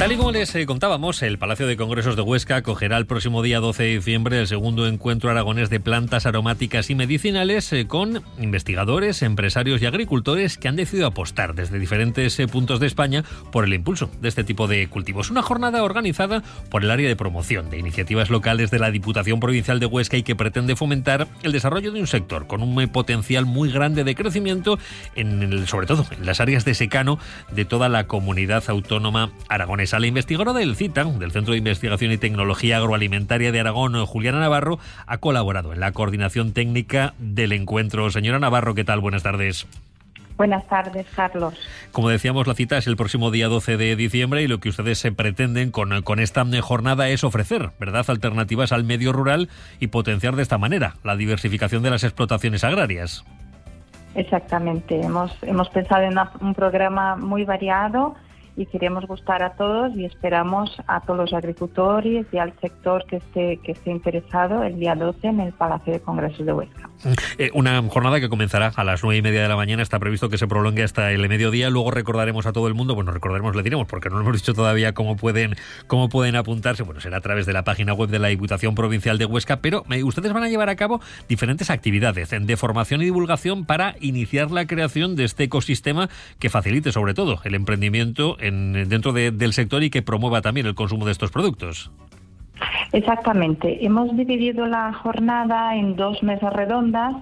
Tal y como les eh, contábamos, el Palacio de Congresos de Huesca acogerá el próximo día 12 de diciembre el segundo encuentro aragonés de plantas aromáticas y medicinales eh, con investigadores, empresarios y agricultores que han decidido apostar desde diferentes eh, puntos de España por el impulso de este tipo de cultivos. Una jornada organizada por el área de promoción de iniciativas locales de la Diputación Provincial de Huesca y que pretende fomentar el desarrollo de un sector con un potencial muy grande de crecimiento, en el, sobre todo en las áreas de secano de toda la comunidad autónoma aragonesa. A la investigadora del CITA, del Centro de Investigación y Tecnología Agroalimentaria de Aragón, Juliana Navarro, ha colaborado en la coordinación técnica del encuentro. Señora Navarro, ¿qué tal? Buenas tardes. Buenas tardes, Carlos. Como decíamos, la cita es el próximo día 12 de diciembre y lo que ustedes se pretenden con, con esta jornada es ofrecer, ¿verdad?, alternativas al medio rural y potenciar de esta manera la diversificación de las explotaciones agrarias. Exactamente. Hemos, hemos pensado en un programa muy variado y queremos gustar a todos y esperamos a todos los agricultores y al sector que esté, que esté interesado el día 12 en el Palacio de Congresos de Huesca. Eh, una jornada que comenzará a las nueve y media de la mañana, está previsto que se prolongue hasta el mediodía, luego recordaremos a todo el mundo, bueno, recordaremos, le diremos, porque no lo hemos dicho todavía cómo pueden, cómo pueden apuntarse, bueno, será a través de la página web de la Diputación Provincial de Huesca, pero eh, ustedes van a llevar a cabo diferentes actividades de formación y divulgación para iniciar la creación de este ecosistema que facilite sobre todo el emprendimiento en, dentro del sector y que promueva también el consumo de estos productos. Exactamente. Hemos dividido la jornada en dos mesas redondas,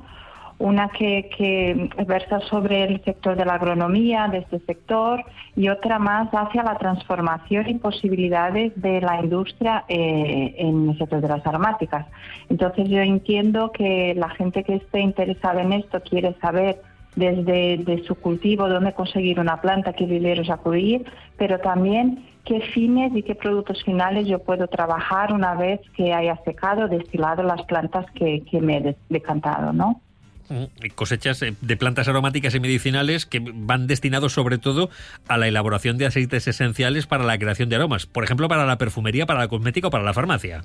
una que, que, versa sobre el sector de la agronomía, de este sector, y otra más hacia la transformación y posibilidades de la industria eh, en el sector de las aromáticas. Entonces yo entiendo que la gente que esté interesada en esto quiere saber desde de su cultivo dónde conseguir una planta, qué viveros acudir, pero también qué fines y qué productos finales yo puedo trabajar una vez que haya secado, destilado las plantas que, me he decantado, ¿no? Mm, cosechas eh, de plantas aromáticas y medicinales que van destinados sobre todo a la elaboración de aceites esenciales para la creación de aromas, por ejemplo para la perfumería, para la cosmética o para la farmacia.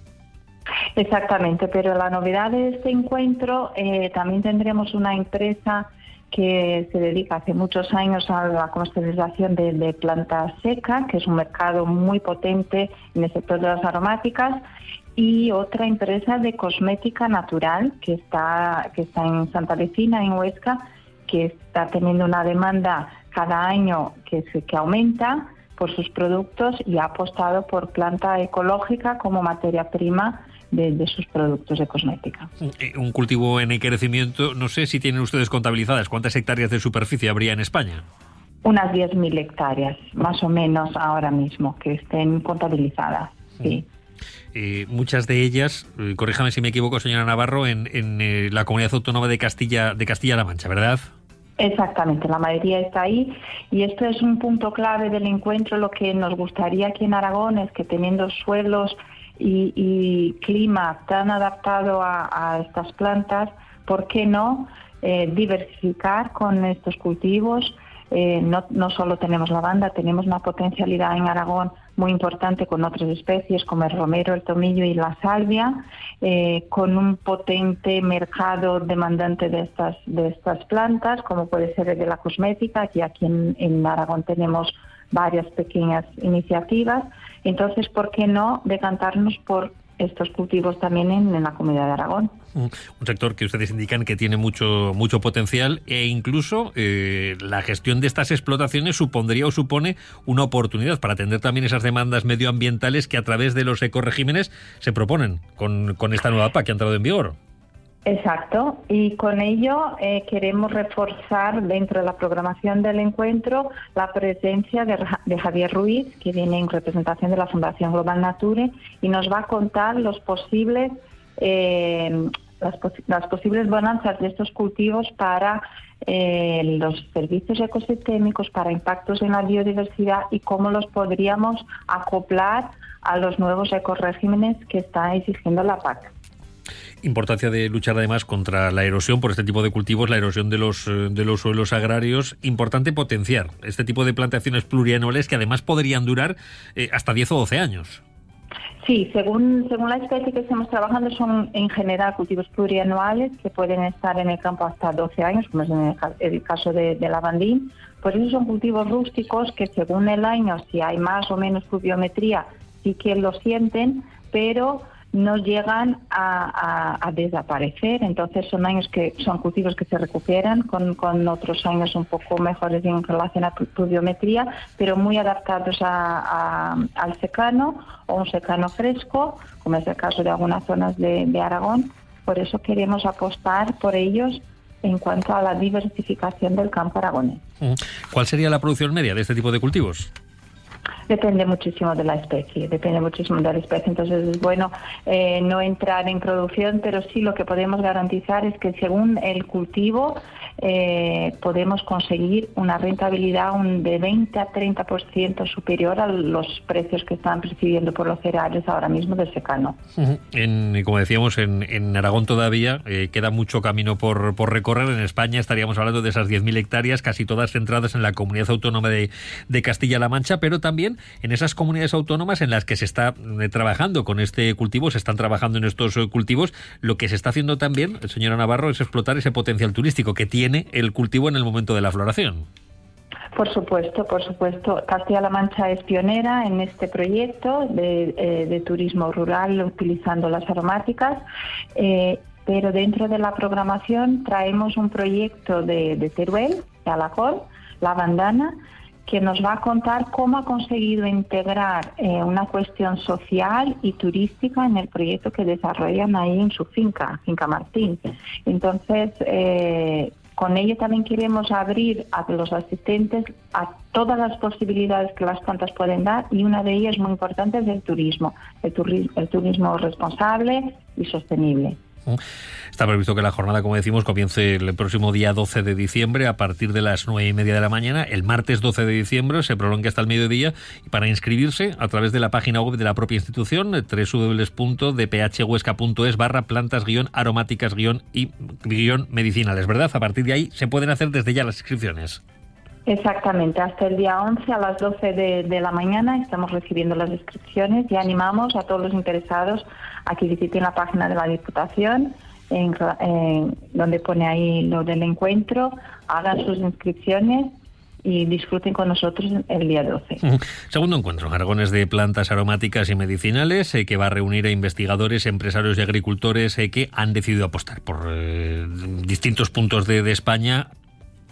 Exactamente, pero la novedad de este encuentro eh, también tendremos una empresa que se dedica hace muchos años a la comercialización de, de planta seca, que es un mercado muy potente en el sector de las aromáticas, y otra empresa de cosmética natural que está, que está en Santa Lucina, en Huesca, que está teniendo una demanda cada año que, que aumenta por sus productos y ha apostado por planta ecológica como materia prima de, sus productos de cosmética. Eh, un cultivo en crecimiento, no sé si tienen ustedes contabilizadas cuántas hectáreas de superficie habría en España. Unas 10.000 hectáreas, más o menos ahora mismo, que estén contabilizadas. Sí. Eh, muchas de ellas, eh, corríjame si me equivoco, señora Navarro, en, en la comunidad autónoma de Castilla de Castilla-La Mancha, ¿verdad? Exactamente, la mayoría está ahí y esto es un punto clave del encuentro. Lo que nos gustaría aquí en Aragón es que teniendo suelos y, clima tan adaptado a, estas plantas, ¿por qué no eh, diversificar con estos cultivos? Eh, no, no, solo tenemos lavanda, tenemos una potencialidad en Aragón muy importante con otras especies como el romero, el tomillo y la salvia, eh, con un potente mercado demandante de estas, de estas plantas, como puede ser el de la cosmética, que aquí en Aragón tenemos varias pequeñas iniciativas. Entonces, ¿por qué no decantarnos por estos cultivos también en, la comunidad de Aragón? Un sector que ustedes indican que tiene mucho, mucho potencial e incluso eh, la gestión de estas explotaciones supondría o supone una oportunidad para atender también esas demandas medioambientales que a través de los ecoregímenes se proponen con, con esta nueva PAC que ha entrado en vigor. Exacto, y con ello eh, queremos reforzar dentro de la programación del encuentro la presencia de, Javier Ruiz, que viene en representación de la Fundación Global Nature y nos va a contar los posibles, eh, las, posibles bonanzas de estos cultivos para eh, los servicios ecosistémicos, para impactos en la biodiversidad y cómo los podríamos acoplar a los nuevos ecoregímenes que está exigiendo la PAC importancia de luchar además contra la erosión por este tipo de cultivos, la erosión de los, eh, de los suelos agrarios. Importante potenciar este tipo de plantaciones plurianuales que además podrían durar eh, hasta 10 o 12 años. Sí, según, según la especie que estamos trabajando son en general cultivos plurianuales que pueden estar en el campo hasta 12 años, como es en el, caso de, de lavandín. Pues esos son cultivos rústicos que según el año, si hay más o menos pluviometría, sí que lo sienten, pero no llegan a, desaparecer. Entonces son años que son cultivos que se recuperan con, con, otros años un poco mejores en relación a pluviometría, pero muy adaptados al secano o un secano fresco, como es el caso de algunas zonas de, de Aragón. Por eso queremos apostar por ellos en cuanto a la diversificación del campo aragonés. ¿Cuál sería la producción media de este tipo de cultivos? Depende muchísimo de la especie, depende muchísimo de la especie. Entonces es bueno eh, no entrar en producción, pero sí lo que podemos garantizar es que según el cultivo eh, podemos conseguir una rentabilidad un de 20 a 30% superior a los precios que están percibiendo por los cereales ahora mismo del secano. en, como decíamos, en, Aragón todavía eh, queda mucho camino por, por, recorrer. En España estaríamos hablando de esas 10.000 hectáreas, casi todas centradas en la comunidad autónoma de Castilla-La Mancha, pero también en esas comunidades autónomas en las que se está eh, trabajando con este cultivo, se están trabajando en estos cultivos. Lo que se está haciendo también, señora Navarro, es explotar ese potencial turístico que tiene el cultivo en el momento de la floración. Por supuesto, por supuesto. Castilla-La Mancha es pionera en este proyecto de, eh, turismo rural utilizando las aromáticas. Eh, pero dentro de la programación traemos un proyecto de, de Teruel, de Alacol, la bandana, que nos va a contar cómo ha conseguido integrar eh, una cuestión social y turística en el proyecto que desarrollan ahí en su finca, Finca Martín. Entonces, eh, con ello también queremos abrir a los asistentes a todas las posibilidades que las plantas pueden dar y una de ellas muy importante es el turismo, el, el turismo responsable y sostenible. Está previsto que la jornada, como decimos, comience el próximo día 12 de diciembre a partir de las 9 y media de la mañana. El martes 12 de diciembre se prolonga hasta el mediodía y para inscribirse a través de la página web de la propia institución www.dphhuesca.es barra plantas guion aromáticas guion y guion medicinales, ¿verdad? A partir de ahí se pueden hacer desde ya las inscripciones. Exactamente, hasta el día 11 a las 12 de, de, la mañana estamos recibiendo las inscripciones y animamos a todos los interesados a que visiten la página de la Diputación, en, donde pone ahí lo del encuentro, hagan sus inscripciones y disfruten con nosotros el día 12. Segundo encuentro, Aragones de plantas aromáticas y medicinales, eh, que va a reunir a investigadores, empresarios y agricultores eh, que han decidido apostar por eh, distintos puntos de, de España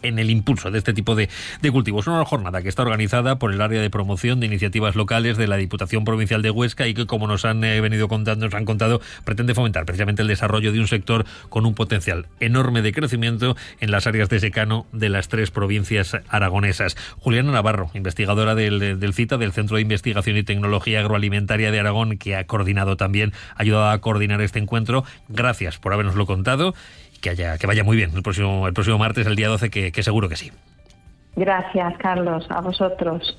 en el impulso de este tipo de, cultivos. Una jornada que está organizada por el área de promoción de iniciativas locales de la Diputación Provincial de Huesca y que, como nos han eh, venido contando, nos han contado, pretende fomentar precisamente el desarrollo de un sector con un potencial enorme de crecimiento en las áreas de secano de las tres provincias aragonesas. Juliana Navarro, investigadora del, del CITA, del Centro de Investigación y Tecnología Agroalimentaria de Aragón, que ha coordinado también, ayudado a coordinar este encuentro. Gracias por habernoslo contado que, haya, que vaya muy bien el próximo, el próximo martes, el día 12, que, que seguro que sí. Gracias, Carlos. A vosotros.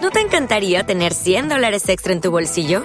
¿No te encantaría tener 100 dólares extra en tu bolsillo?